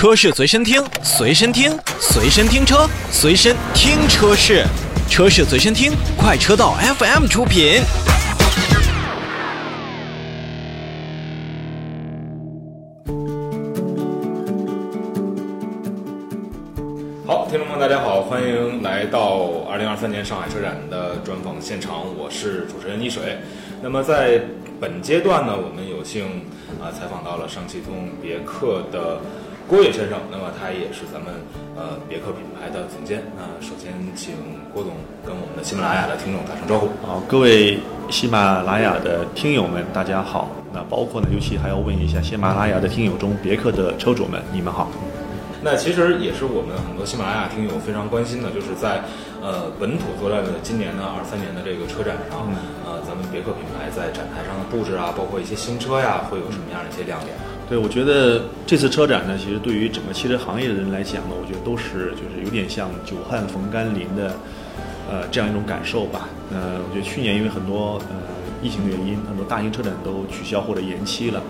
车市随身听，随身听，随身听车，随身听车市，车市随身听，快车道 FM 出品。好，听众朋友，大家好，欢迎来到二零二三年上海车展的专访现场，我是主持人倪水。那么在本阶段呢，我们有幸啊采访到了上汽通用别克的郭跃先生，那么他也是咱们呃别克品牌的总监。那首先请郭总跟我们的喜马拉雅的听众打声招呼。好，各位喜马拉雅的听友们，大家好。那包括呢，尤其还要问一下喜马拉雅的听友中别克的车主们，你们好。那其实也是我们很多喜马拉雅听友非常关心的，就是在呃本土作战的今年的二三年的这个车展上，呃，咱们别克品牌在展台上的布置啊，包括一些新车呀，会有什么样的一些亮点？对，我觉得这次车展呢，其实对于整个汽车行业的人来讲呢，我觉得都是就是有点像久旱逢甘霖的，呃，这样一种感受吧。呃，我觉得去年因为很多呃疫情原因，很多大型车展都取消或者延期了。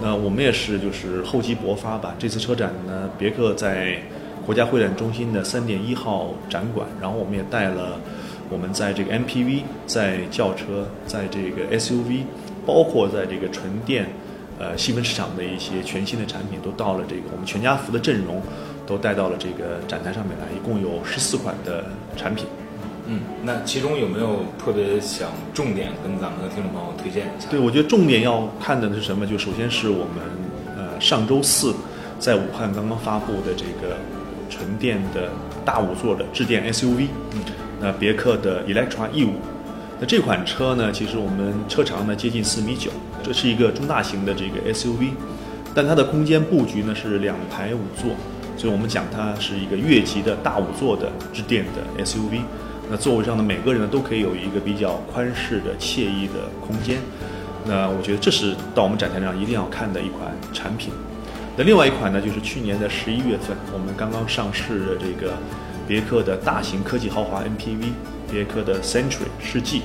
那我们也是就是厚积薄发吧。这次车展呢，别克在国家会展中心的三点一号展馆，然后我们也带了我们在这个 MPV、在轿车、在这个 SUV，包括在这个纯电呃细分市场的一些全新的产品，都到了这个我们全家福的阵容，都带到了这个展台上面来，一共有十四款的产品。嗯，那其中有没有特别想重点跟咱们的听众朋友推荐一下？对，我觉得重点要看的是什么？就首先是我们呃上周四在武汉刚刚发布的这个纯电的大五座的智电 SUV，嗯，那别克的 Electra E 五，那这款车呢，其实我们车长呢接近四米九，这是一个中大型的这个 SUV，但它的空间布局呢是两排五座，所以我们讲它是一个越级的大五座的智电的 SUV。那座位上的每个人呢，都可以有一个比较宽适的、惬意的空间。那我觉得这是到我们展台上一定要看的一款产品。那另外一款呢，就是去年的十一月份，我们刚刚上市的这个别克的大型科技豪华 MPV，别克的 Century 世纪。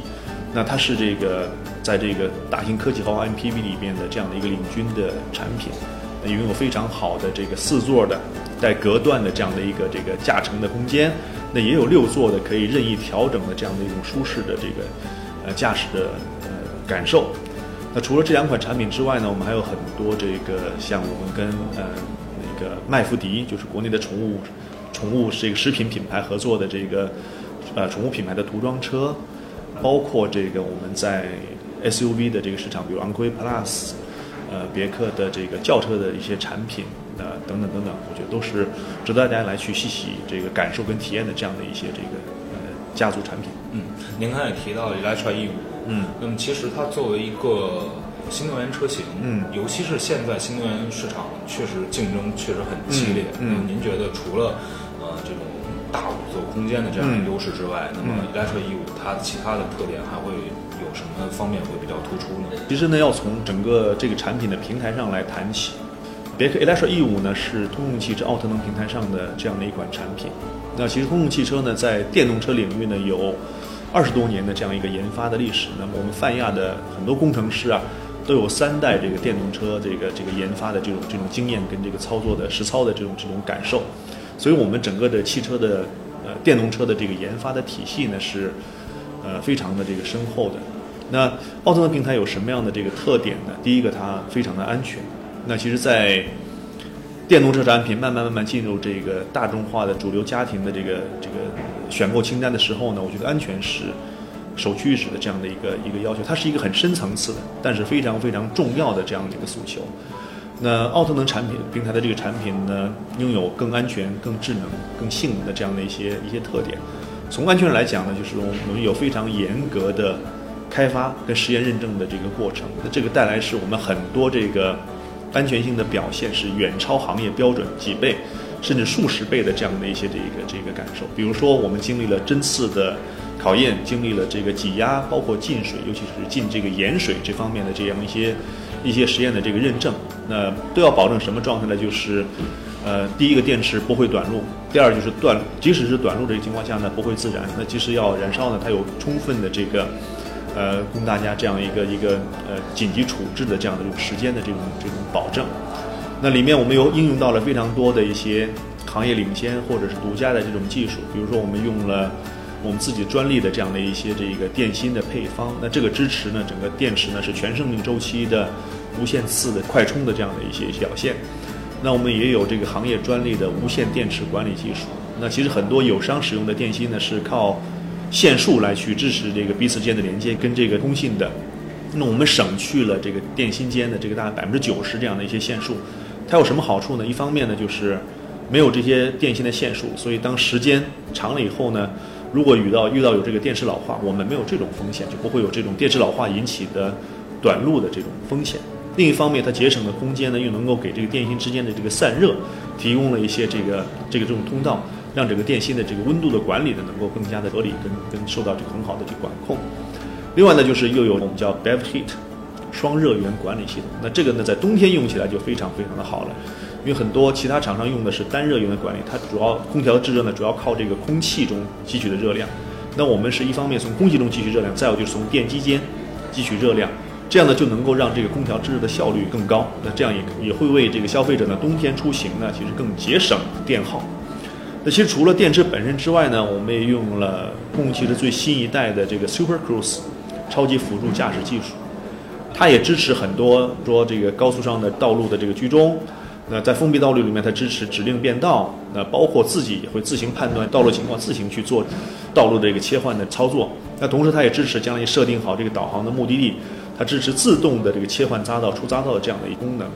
那它是这个在这个大型科技豪华 MPV 里面的这样的一个领军的产品，拥有非常好的这个四座的带隔断的这样的一个这个驾乘的空间。那也有六座的可以任意调整的这样的一种舒适的这个呃驾驶的呃感受。那除了这两款产品之外呢，我们还有很多这个像我们跟呃那个麦福迪，就是国内的宠物宠物这个食品品牌合作的这个呃宠物品牌的涂装车，包括这个我们在 SUV 的这个市场，比如昂科威 Plus，呃别克的这个轿车的一些产品。呃，等等等等，我觉得都是值得大家来去细细这个感受跟体验的这样的一些这个呃家族产品。嗯，您刚才也提到 Electra E 五，嗯，那么其实它作为一个新能源车型，嗯，尤其是现在新能源市场确实竞争确实很激烈。嗯，您觉得除了呃这种大五座空间的这样的优势之外，那么 Electra E 五它其他的特点还会有什么方面会比较突出呢？其实呢，要从整个这个产品的平台上来谈起。别克 Electra E 五呢是通用汽车奥特能平台上的这样的一款产品。那其实通用汽车呢在电动车领域呢有二十多年的这样一个研发的历史。那么我们泛亚的很多工程师啊都有三代这个电动车这个这个研发的这种这种经验跟这个操作的实操的这种这种感受。所以我们整个的汽车的呃电动车的这个研发的体系呢是呃非常的这个深厚的。那奥特能平台有什么样的这个特点呢？第一个它非常的安全。那其实，在电动车产品慢慢慢慢进入这个大众化的主流家庭的这个这个选购清单的时候呢，我觉得安全是首屈一指的这样的一个一个要求。它是一个很深层次的，但是非常非常重要的这样的一个诉求。那奥特能产品平台的这个产品呢，拥有更安全、更智能、更性能的这样的一些一些特点。从安全上来讲呢，就是我们有非常严格的开发跟实验认证的这个过程。那这个带来是我们很多这个。安全性的表现是远超行业标准几倍，甚至数十倍的这样的一些这个这个感受。比如说，我们经历了针刺的考验，经历了这个挤压，包括进水，尤其是进这个盐水这方面的这样一些一些实验的这个认证，那都要保证什么状态呢？就是，呃，第一个电池不会短路，第二就是断，即使是短路这个情况下呢，不会自燃。那即使要燃烧呢，它有充分的这个。呃，供大家这样一个一个呃紧急处置的这样的这种时间的这种这种保证。那里面我们有应用到了非常多的一些行业领先或者是独家的这种技术，比如说我们用了我们自己专利的这样的一些这个电芯的配方。那这个支持呢，整个电池呢是全生命周期的无限次的快充的这样的一些表现。那我们也有这个行业专利的无线电池管理技术。那其实很多友商使用的电芯呢是靠线束来去支持这个彼此间的连接跟这个通信的。那我们省去了这个电芯间的这个大概百分之九十这样的一些线束。它有什么好处呢？一方面呢，就是没有这些电芯的线束，所以当时间长了以后呢，如果遇到遇到有这个电池老化，我们没有这种风险，就不会有这种电池老化引起的短路的这种风险。另一方面，它节省的空间呢，又能够给这个电芯之间的这个散热提供了一些这个这个这种通道，让整个电芯的这个温度的管理呢，能够更加的合理，跟跟受到这个很好的这管控。另外呢，就是又有我们叫 Bev Heat。双热源管理系统，那这个呢，在冬天用起来就非常非常的好了，因为很多其他厂商用的是单热源的管理，它主要空调制热呢，主要靠这个空气中汲取的热量，那我们是一方面从空气中汲取热量，再有就是从电机间汲取热量，这样呢就能够让这个空调制热的效率更高，那这样也也会为这个消费者呢冬天出行呢其实更节省电耗。那其实除了电池本身之外呢，我们也用了通用汽车最新一代的这个 Super Cruise 超级辅助驾驶技术。它也支持很多说这个高速上的道路的这个居中，那在封闭道路里面，它支持指令变道，那包括自己也会自行判断道路情况，自行去做道路的一个切换的操作。那同时，它也支持将来设定好这个导航的目的地，它支持自动的这个切换匝道、出匝道的这样的一个功能。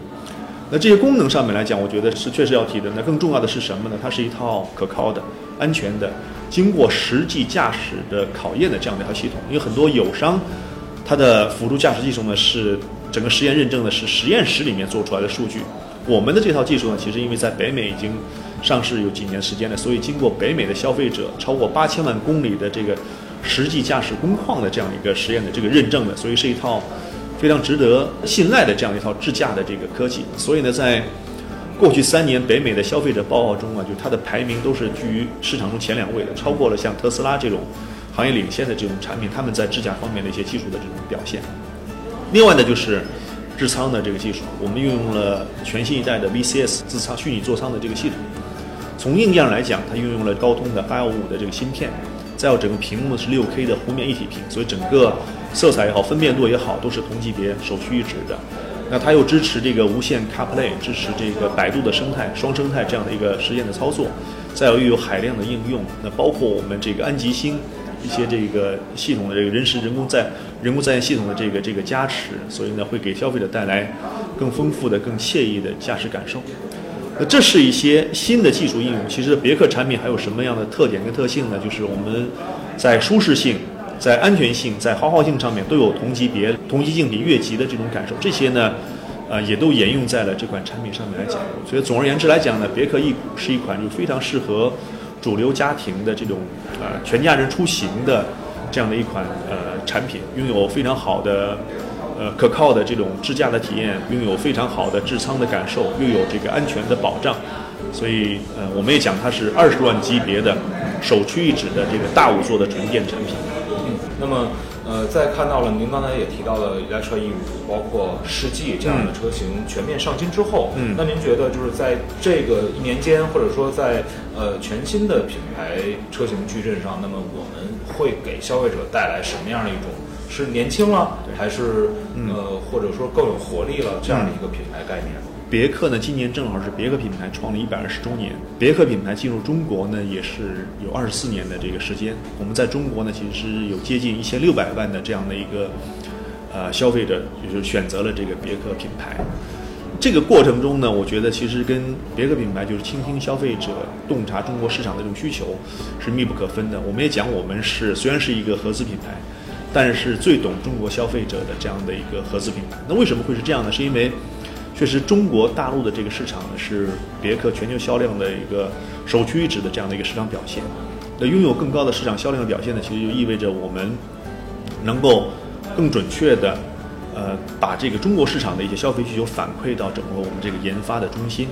那这些功能上面来讲，我觉得是确实要提的。那更重要的是什么呢？它是一套可靠的、安全的、经过实际驾驶的考验的这样的一套系统。因为很多友商。它的辅助驾驶技术呢，是整个实验认证的是实验室里面做出来的数据。我们的这套技术呢，其实因为在北美已经上市有几年时间了，所以经过北美的消费者超过八千万公里的这个实际驾驶工况的这样一个实验的这个认证的，所以是一套非常值得信赖的这样一套智驾的这个科技。所以呢，在过去三年北美的消费者报告中啊，就它的排名都是居于市场中前两位的，超过了像特斯拉这种。行业领先的这种产品，他们在智驾方面的一些技术的这种表现。另外呢，就是智仓的这个技术，我们运用了全新一代的 VCS 自仓虚拟座舱的这个系统。从硬件上来讲，它运用了高通的八幺五五的这个芯片，再有整个屏幕是六 K 的弧面一体屏，所以整个色彩也好，分辨度也好，都是同级别首屈一指的。那它又支持这个无线 CarPlay，支持这个百度的生态双生态这样的一个实验的操作，再有又有海量的应用，那包括我们这个安吉星。一些这个系统的这个人时人工在人工在线系统的这个这个加持，所以呢会给消费者带来更丰富的、更惬意的驾驶感受。那这是一些新的技术应用。其实别克产品还有什么样的特点跟特性呢？就是我们在舒适性、在安全性、在豪华性上面都有同级别、同级竞品越级的这种感受。这些呢，呃，也都沿用在了这款产品上面来讲。所以总而言之来讲呢，别克 E 是一款就非常适合。主流家庭的这种呃全家人出行的这样的一款呃产品，拥有非常好的呃可靠的这种智驾的体验，拥有非常好的智舱的感受，又有这个安全的保障，所以呃我们也讲它是二十万级别的首屈一指的这个大五座的纯电产品。嗯，那么。呃，在看到了您刚才也提到了 Electra E 五包括世纪这样的车型全面上新之后，嗯，那您觉得就是在这个一年间，或者说在呃全新的品牌车型矩阵上，那么我们会给消费者带来什么样的一种？是年轻了，还是呃或者说更有活力了这样的一个品牌概念？别克呢，今年正好是别克品牌创立一百二十周年。别克品牌进入中国呢，也是有二十四年的这个时间。我们在中国呢，其实是有接近一千六百万的这样的一个呃消费者，就是选择了这个别克品牌。这个过程中呢，我觉得其实跟别克品牌就是倾听消费者、洞察中国市场的这种需求是密不可分的。我们也讲，我们是虽然是一个合资品牌，但是最懂中国消费者的这样的一个合资品牌。那为什么会是这样呢？是因为确实，中国大陆的这个市场呢，是别克全球销量的一个首屈一指的这样的一个市场表现。那拥有更高的市场销量表现呢，其实就意味着我们能够更准确的，呃，把这个中国市场的一些消费需求反馈到整个我们这个研发的中心。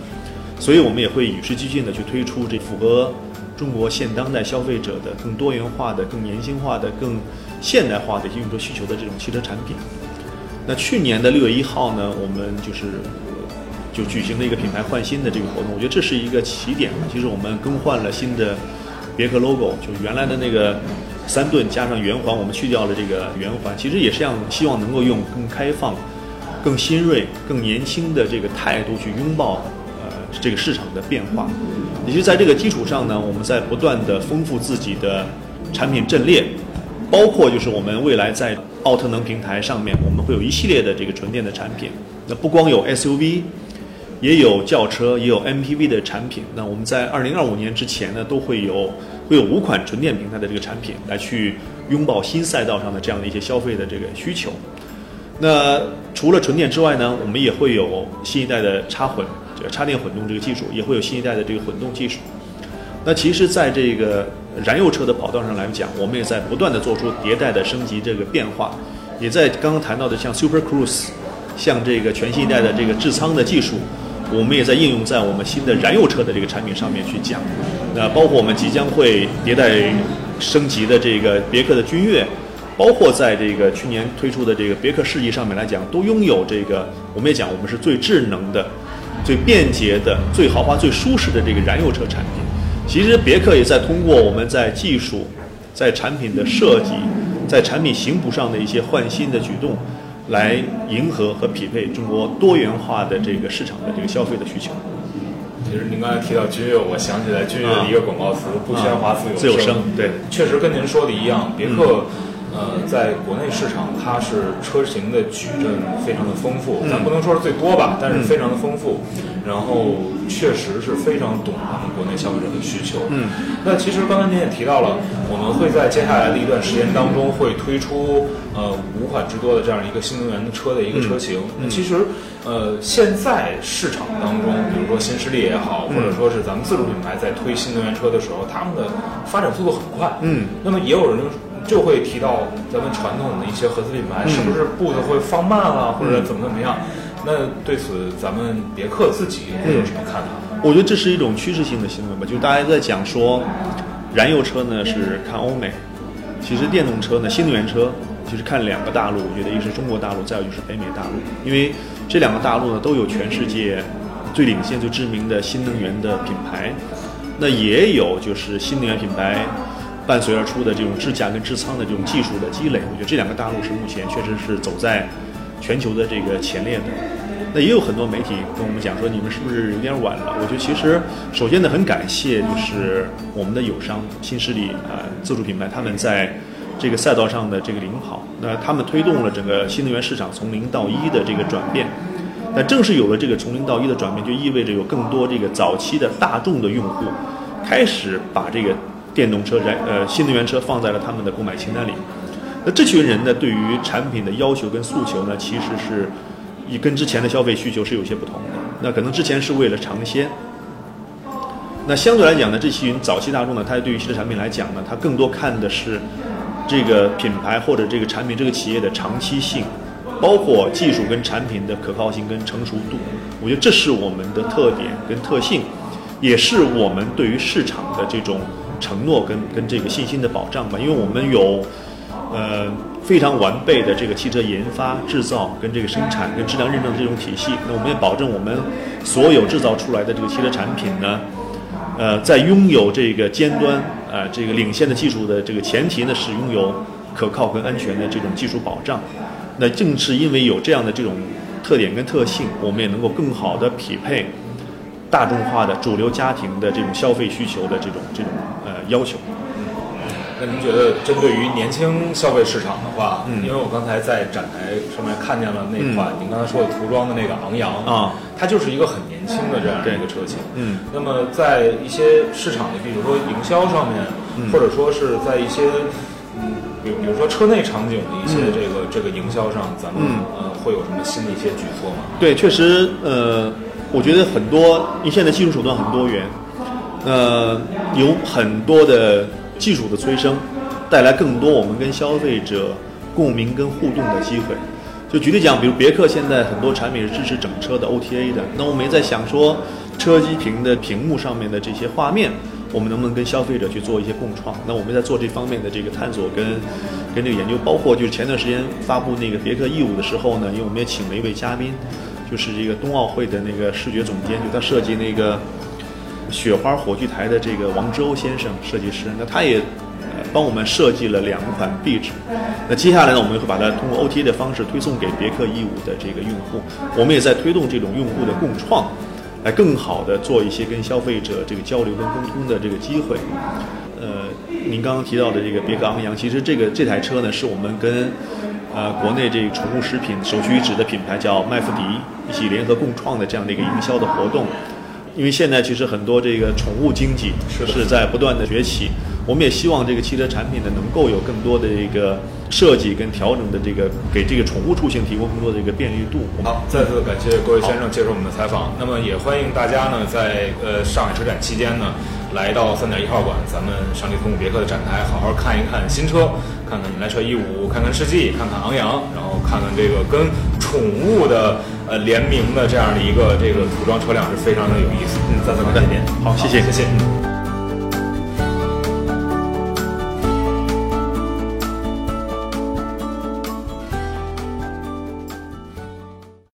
所以我们也会与时俱进的去推出这符合中国现当代消费者的更多元化的、更年轻化的、更现代化的用车需求的这种汽车产品。那去年的六月一号呢，我们就是就举行了一个品牌换新的这个活动。我觉得这是一个起点。其实我们更换了新的别克 logo，就原来的那个三盾加上圆环，我们去掉了这个圆环，其实也是让希望能够用更开放、更新锐、更年轻的这个态度去拥抱呃这个市场的变化。也是在这个基础上呢，我们在不断的丰富自己的产品阵列。包括就是我们未来在奥特能平台上面，我们会有一系列的这个纯电的产品。那不光有 SUV，也有轿车，也有 MPV 的产品。那我们在二零二五年之前呢，都会有会有五款纯电平台的这个产品来去拥抱新赛道上的这样的一些消费的这个需求。那除了纯电之外呢，我们也会有新一代的插混，这个插电混动这个技术，也会有新一代的这个混动技术。那其实，在这个燃油车的跑道上来讲，我们也在不断的做出迭代的升级这个变化，也在刚刚谈到的像 Super Cruise，像这个全新一代的这个智舱的技术，我们也在应用在我们新的燃油车的这个产品上面去讲。那包括我们即将会迭代升级的这个别克的君越，包括在这个去年推出的这个别克世纪上面来讲，都拥有这个我们也讲我们是最智能的、最便捷的、最豪华、最舒适的这个燃油车产品。其实别克也在通过我们在技术、在产品的设计、在产品型谱上的一些换新的举动，来迎合和匹配中国多元化的这个市场的这个消费的需求。其实您刚才提到君越，我想起来君越的一个广告词“不喧哗，自有声”。对，确实跟您说的一样，别克。呃，在国内市场，它是车型的矩阵非常的丰富，咱不能说是最多吧，但是非常的丰富。然后确实是非常懂咱们国内消费者的需求。嗯，那其实刚才您也提到了，我们会在接下来的一段时间当中会推出呃五款之多的这样一个新能源的车的一个车型。那其实呃现在市场当中，比如说新势力也好，或者说是咱们自主品牌在推新能源车的时候，他们的发展速度很快。嗯，那么也有人。就会提到咱们传统的一些合资品牌是不是步子会放慢了，或者怎么怎么样？那对此，咱们别克自己会有什么看法？我觉得这是一种趋势性的新闻吧，就大家在讲说，燃油车呢是看欧美，其实电动车呢，新能源车其实看两个大陆，我觉得一个是中国大陆，再有就是北美大陆，因为这两个大陆呢都有全世界最领先、最知名的新能源的品牌，那也有就是新能源品牌。伴随而出的这种智驾跟智舱的这种技术的积累，我觉得这两个大陆是目前确实是走在全球的这个前列的。那也有很多媒体跟我们讲说，你们是不是有点晚了？我觉得其实首先呢，很感谢就是我们的友商新势力啊，自主品牌他们在这个赛道上的这个领跑，那他们推动了整个新能源市场从零到一的这个转变。那正是有了这个从零到一的转变，就意味着有更多这个早期的大众的用户开始把这个。电动车燃呃新能源车放在了他们的购买清单里，那这群人呢，对于产品的要求跟诉求呢，其实是，以跟之前的消费需求是有些不同的。那可能之前是为了尝鲜，那相对来讲呢，这群早期大众呢，他对于新的产品来讲呢，他更多看的是这个品牌或者这个产品这个企业的长期性，包括技术跟产品的可靠性跟成熟度。我觉得这是我们的特点跟特性，也是我们对于市场的这种。承诺跟跟这个信心的保障吧，因为我们有，呃非常完备的这个汽车研发、制造跟这个生产跟质量认证这种体系。那我们也保证我们所有制造出来的这个汽车产品呢，呃，在拥有这个尖端呃这个领先的技术的这个前提呢，是拥有可靠跟安全的这种技术保障。那正是因为有这样的这种特点跟特性，我们也能够更好的匹配。大众化的主流家庭的这种消费需求的这种这种要求，那您觉得针对于年轻消费市场的话，嗯，因为我刚才在展台上面看见了那款您刚才说的涂装的那个昂扬啊，它就是一个很年轻的这样一个车型，嗯，那么在一些市场的，比如说营销上面，或者说是在一些嗯，比比如说车内场景的一些这个这个营销上，咱们呃会有什么新的一些举措吗？对，确实呃。我觉得很多，因为现在技术手段很多元，呃，有很多的技术的催生，带来更多我们跟消费者共鸣跟互动的机会。就举例讲，比如别克现在很多产品是支持整车的 OTA 的，那我们也在想说，车机屏的屏幕上面的这些画面，我们能不能跟消费者去做一些共创？那我们在做这方面的这个探索跟跟这个研究，包括就是前段时间发布那个别克 E 五的时候呢，因为我们也请了一位嘉宾。就是这个冬奥会的那个视觉总监，就他设计那个雪花火炬台的这个王之欧先生设计师，那他也呃帮我们设计了两款壁纸。那接下来呢，我们会把它通过 OTA 的方式推送给别克 E 五的这个用户。我们也在推动这种用户的共创，来更好的做一些跟消费者这个交流跟沟通的这个机会。呃，您刚刚提到的这个别克 昂扬，其实这个这台车呢，是我们跟呃国内这个宠物食品首屈一指的品牌叫麦富迪一起联合共创的这样的一个营销的活动。因为现在其实很多这个宠物经济是在不断的崛起，我们也希望这个汽车产品呢能够有更多的一个设计跟调整的这个给这个宠物出行提供更多的一个便利度。好，再次感谢各位先生接受我们的采访。那么也欢迎大家呢在呃上海车展期间呢来到三点一号馆，咱们上汽通用别克的展台，好好看一看新车，看看你来车 E 五，看看世纪，看看昂扬，然后看看这个跟宠物的呃联名的这样的一个这个涂装车辆是非常的有意思。嗯，再次感谢您。好谢谢谢谢。嗯